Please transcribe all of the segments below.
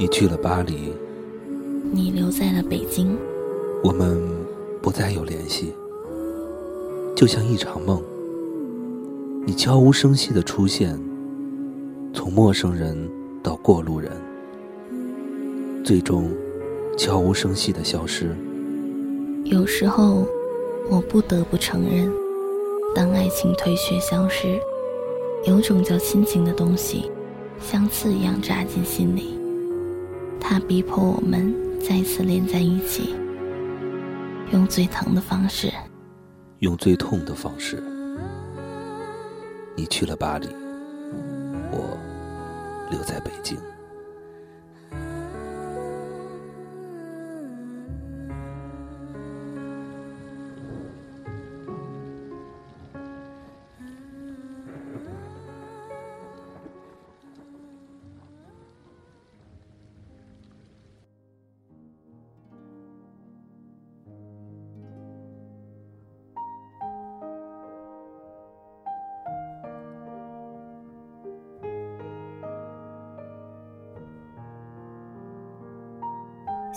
你去了巴黎，你留在了北京，我们不再有联系，就像一场梦。你悄无声息的出现，从陌生人到过路人，最终悄无声息的消失。有时候，我不得不承认，当爱情退却消失，有种叫亲情的东西，像刺一样扎进心里。他逼迫我们再次连在一起，用最疼的方式，用最痛的方式。你去了巴黎，我留在北京。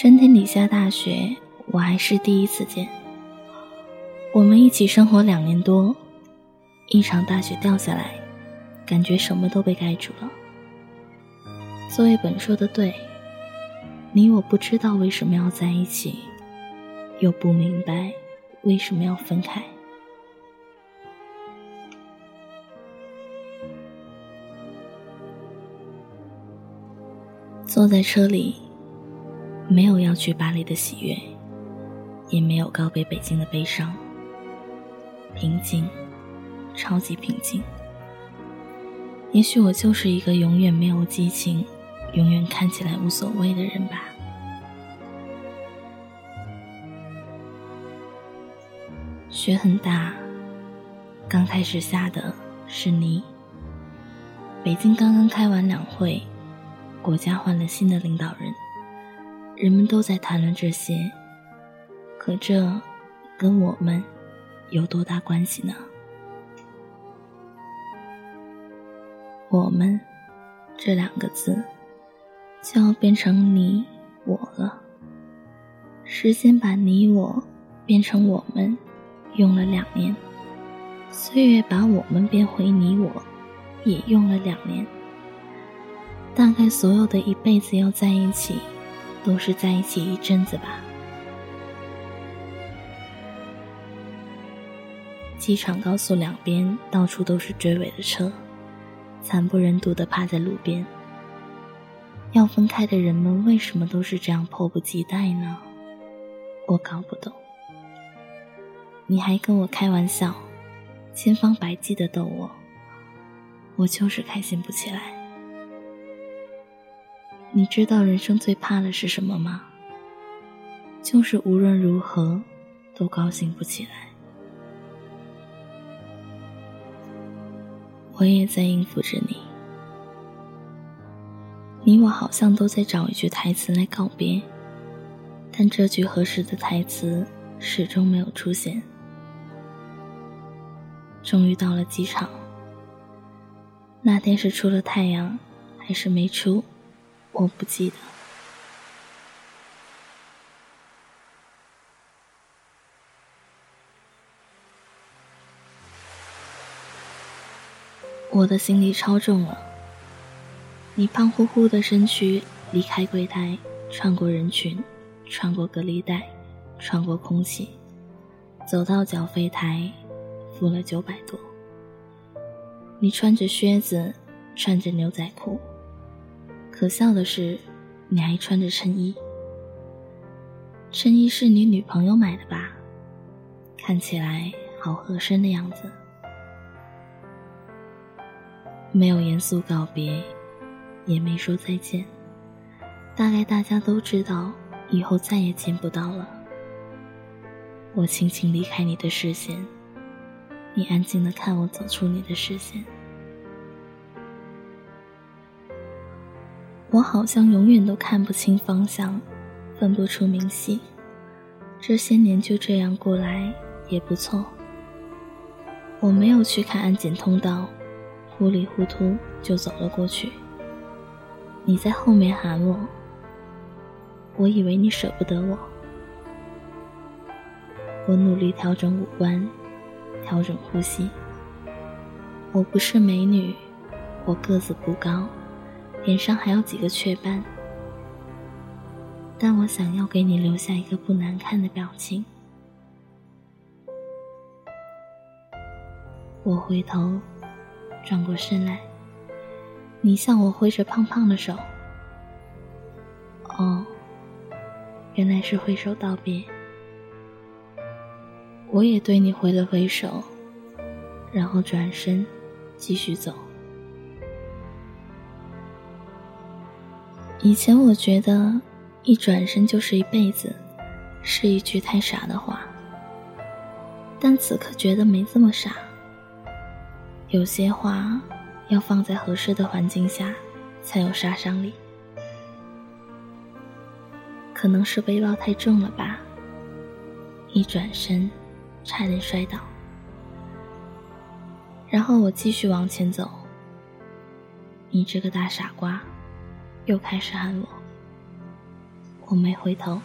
春天里下大雪，我还是第一次见。我们一起生活两年多，一场大雪掉下来，感觉什么都被盖住了。作业本说的对，你我不知道为什么要在一起，又不明白为什么要分开。坐在车里。没有要去巴黎的喜悦，也没有告别北京的悲伤。平静，超级平静。也许我就是一个永远没有激情，永远看起来无所谓的人吧。雪很大，刚开始下的是泥。北京刚刚开完两会，国家换了新的领导人。人们都在谈论这些，可这跟我们有多大关系呢？我们这两个字就要变成你我了。时间把你我变成我们，用了两年；岁月把我们变回你我，也用了两年。大概所有的一辈子要在一起。都是在一起一阵子吧。机场高速两边到处都是追尾的车，惨不忍睹的趴在路边。要分开的人们为什么都是这样迫不及待呢？我搞不懂。你还跟我开玩笑，千方百计的逗我，我就是开心不起来。你知道人生最怕的是什么吗？就是无论如何都高兴不起来。我也在应付着你，你我好像都在找一句台词来告别，但这句合适的台词始终没有出现。终于到了机场，那天是出了太阳，还是没出？我不记得。我的行李超重了。你胖乎乎的身躯离开柜台，穿过人群，穿过隔离带，穿过空气，走到缴费台，付了九百多。你穿着靴子，穿着牛仔裤。可笑的是，你还穿着衬衣。衬衣是你女朋友买的吧？看起来好合身的样子。没有严肃告别，也没说再见，大概大家都知道，以后再也见不到了。我轻轻离开你的视线，你安静的看我走出你的视线。我好像永远都看不清方向，分不出明细。这些年就这样过来也不错。我没有去看安检通道，糊里糊涂就走了过去。你在后面喊我，我以为你舍不得我。我努力调整五官，调整呼吸。我不是美女，我个子不高，脸上还有几个雀斑，但我想要给你留下一个不难看的表情。我回头，转过身来，你向我挥着胖胖的手。哦，原来是挥手道别。我也对你挥了挥手，然后转身继续走。以前我觉得一转身就是一辈子，是一句太傻的话。但此刻觉得没这么傻。有些话要放在合适的环境下才有杀伤力。可能是背包太重了吧，一转身。差点摔倒，然后我继续往前走。你这个大傻瓜，又开始喊我。我没回头。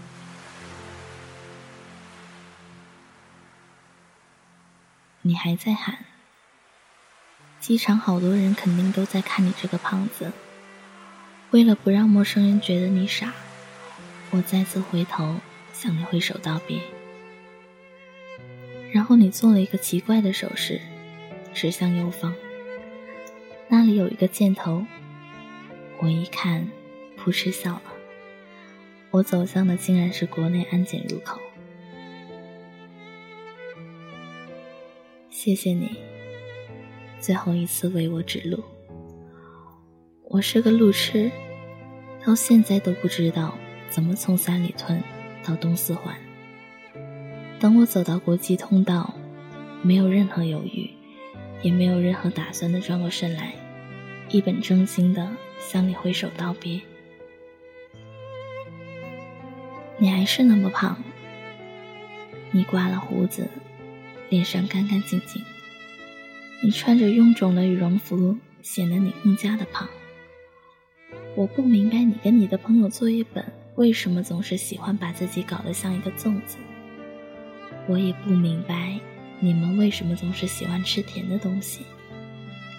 你还在喊。机场好多人肯定都在看你这个胖子。为了不让陌生人觉得你傻，我再次回头向你挥手道别。然后你做了一个奇怪的手势，指向右方，那里有一个箭头。我一看，扑哧笑了。我走向的竟然是国内安检入口。谢谢你，最后一次为我指路。我是个路痴，到现在都不知道怎么从三里屯到东四环。等我走到国际通道，没有任何犹豫，也没有任何打算的转过身来，一本正经的向你挥手道别。你还是那么胖，你刮了胡子，脸上干干净净。你穿着臃肿的羽绒服，显得你更加的胖。我不明白你跟你的朋友作业本为什么总是喜欢把自己搞得像一个粽子。我也不明白，你们为什么总是喜欢吃甜的东西？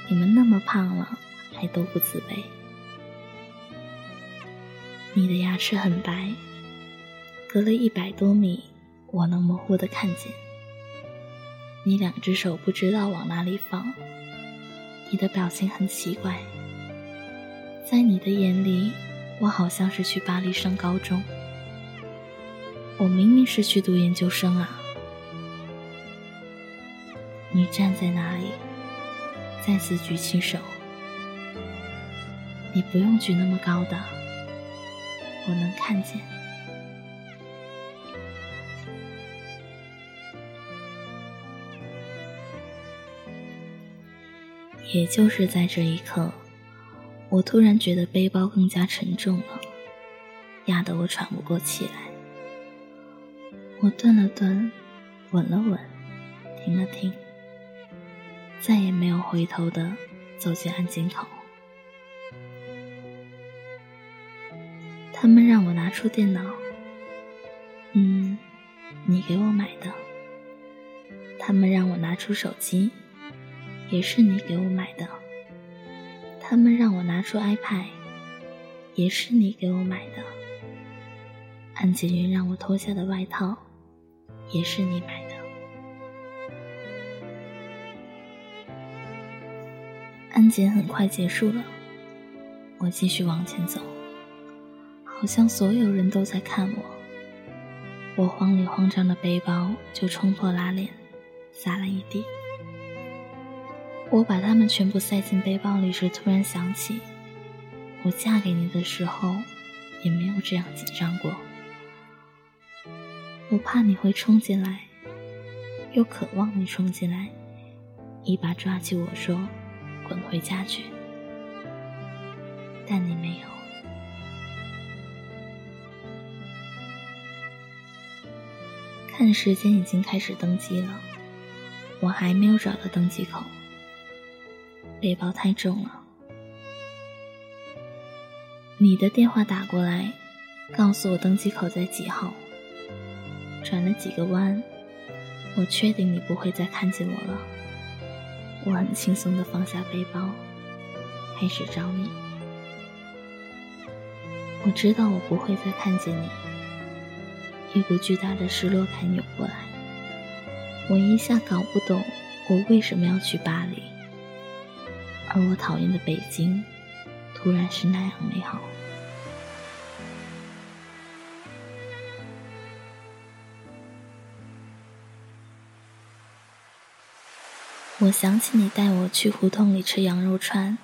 你们那么胖了，还都不自卑。你的牙齿很白，隔了一百多米，我能模糊的看见。你两只手不知道往哪里放，你的表情很奇怪。在你的眼里，我好像是去巴黎上高中，我明明是去读研究生啊。你站在那里，再次举起手。你不用举那么高的，我能看见。也就是在这一刻，我突然觉得背包更加沉重了，压得我喘不过气来。我顿了顿，稳了稳，停了停。再也没有回头的走进安检口。他们让我拿出电脑，嗯，你给我买的。他们让我拿出手机，也是你给我买的。他们让我拿出 iPad，也是你给我买的。安检员让我脱下的外套，也是你买的。安检很快结束了，我继续往前走，好像所有人都在看我。我慌里慌张的背包就冲破拉链，洒了一地。我把它们全部塞进背包里时，突然想起，我嫁给你的时候，也没有这样紧张过。我怕你会冲进来，又渴望你冲进来，一把抓起我说：“滚回家去。”但你没有。看时间，已经开始登机了，我还没有找到登机口。背包太重了。你的电话打过来，告诉我登机口在几号。转了几个弯，我确定你不会再看见我了。我很轻松的放下背包，开始找你。我知道我不会再看见你。一股巨大的失落感涌过来，我一下搞不懂我为什么要去巴黎，而我讨厌的北京，突然是那样美好。我想起你带我去胡同里吃羊肉串，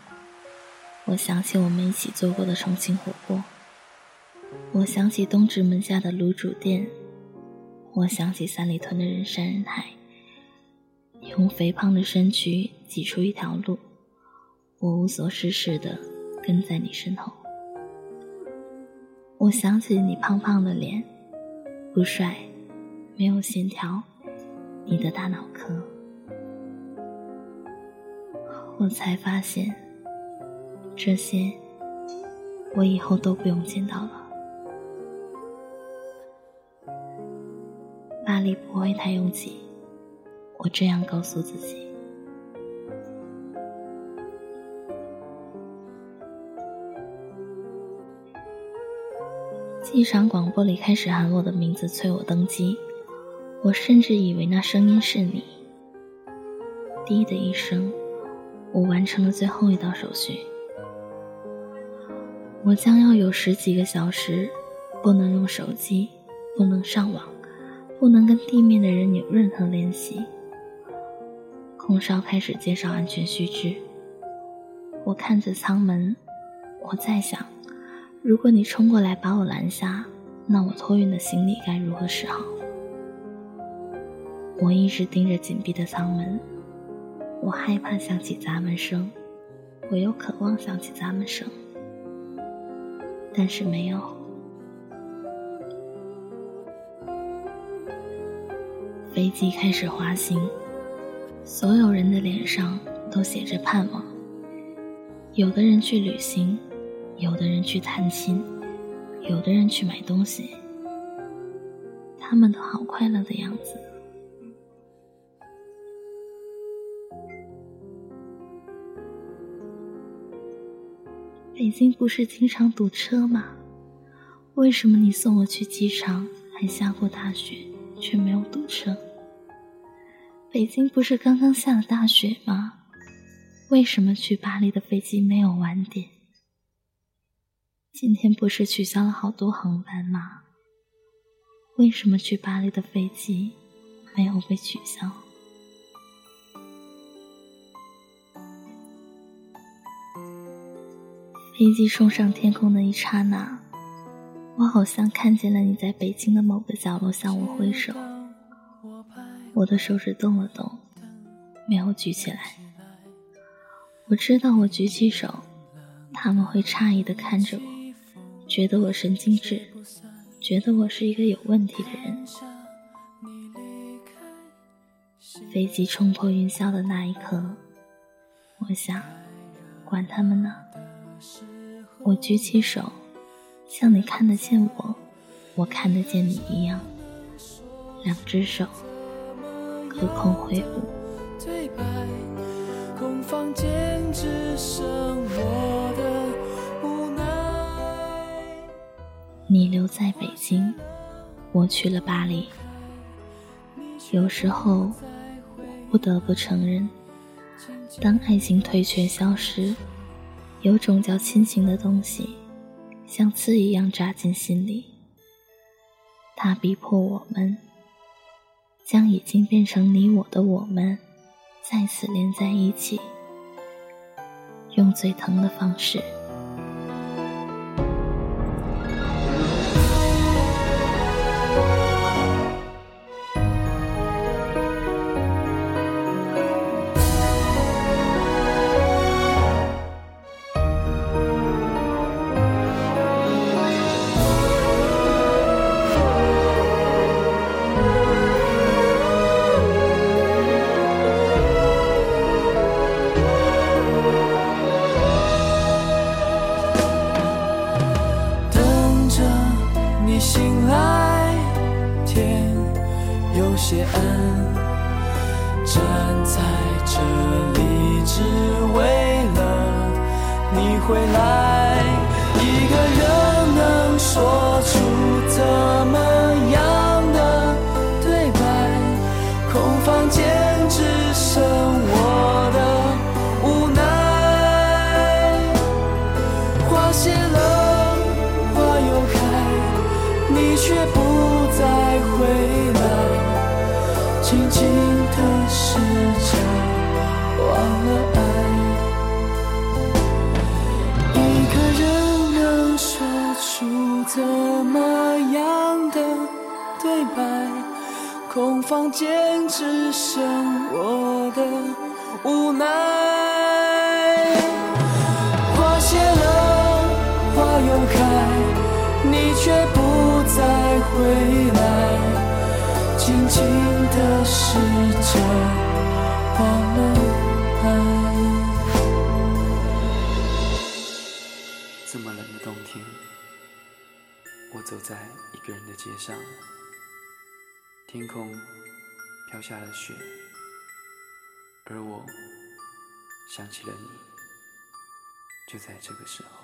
我想起我们一起做过的重庆火锅，我想起东直门下的卤煮店，我想起三里屯的人山人海，用肥胖的身躯挤出一条路，我无所事事的跟在你身后。我想起你胖胖的脸，不帅，没有线条，你的大脑壳。我才发现，这些我以后都不用见到了。巴黎不会太拥挤，我这样告诉自己。机场广播里开始喊我的名字，催我登机。我甚至以为那声音是你。滴的一声。我完成了最后一道手续，我将要有十几个小时不能用手机，不能上网，不能跟地面的人有任何联系。空少开始介绍安全须知，我看着舱门，我在想，如果你冲过来把我拦下，那我托运的行李该如何是好？我一直盯着紧闭的舱门。我害怕响起砸门声，我又渴望响起砸门声，但是没有。飞机开始滑行，所有人的脸上都写着盼望。有的人去旅行，有的人去探亲，有的人去买东西，他们都好快乐的样子。北京不是经常堵车吗？为什么你送我去机场还下过大雪，却没有堵车？北京不是刚刚下了大雪吗？为什么去巴黎的飞机没有晚点？今天不是取消了好多航班吗？为什么去巴黎的飞机没有被取消？飞机冲上天空的一刹那，我好像看见了你在北京的某个角落向我挥手。我的手指动了动，没有举起来。我知道我举起手，他们会诧异的看着我，觉得我神经质，觉得我是一个有问题的人。飞机冲破云霄的那一刻，我想，管他们呢。我举起手，像你看得见我，我看得见你一样，两只手隔空挥舞。你留在北京，我去了巴黎。有时候，不得不承认，当爱情退却消失。有种叫亲情的东西，像刺一样扎进心里。它逼迫我们，将已经变成你我的我们，再次连在一起，用最疼的方式。谢恩，站在这里只为了你回来。一个人能说出怎么样的对白？空房间只剩我的无奈。花谢了，花又开，你却不再回来。静静的时间，忘了爱。一个人能说出怎么样的对白？空房间只剩我的无奈。花谢了，花又开，你却不再回来。静静的时间，忘了爱。这么冷的冬天，我走在一个人的街上，天空飘下了雪，而我想起了你，就在这个时候。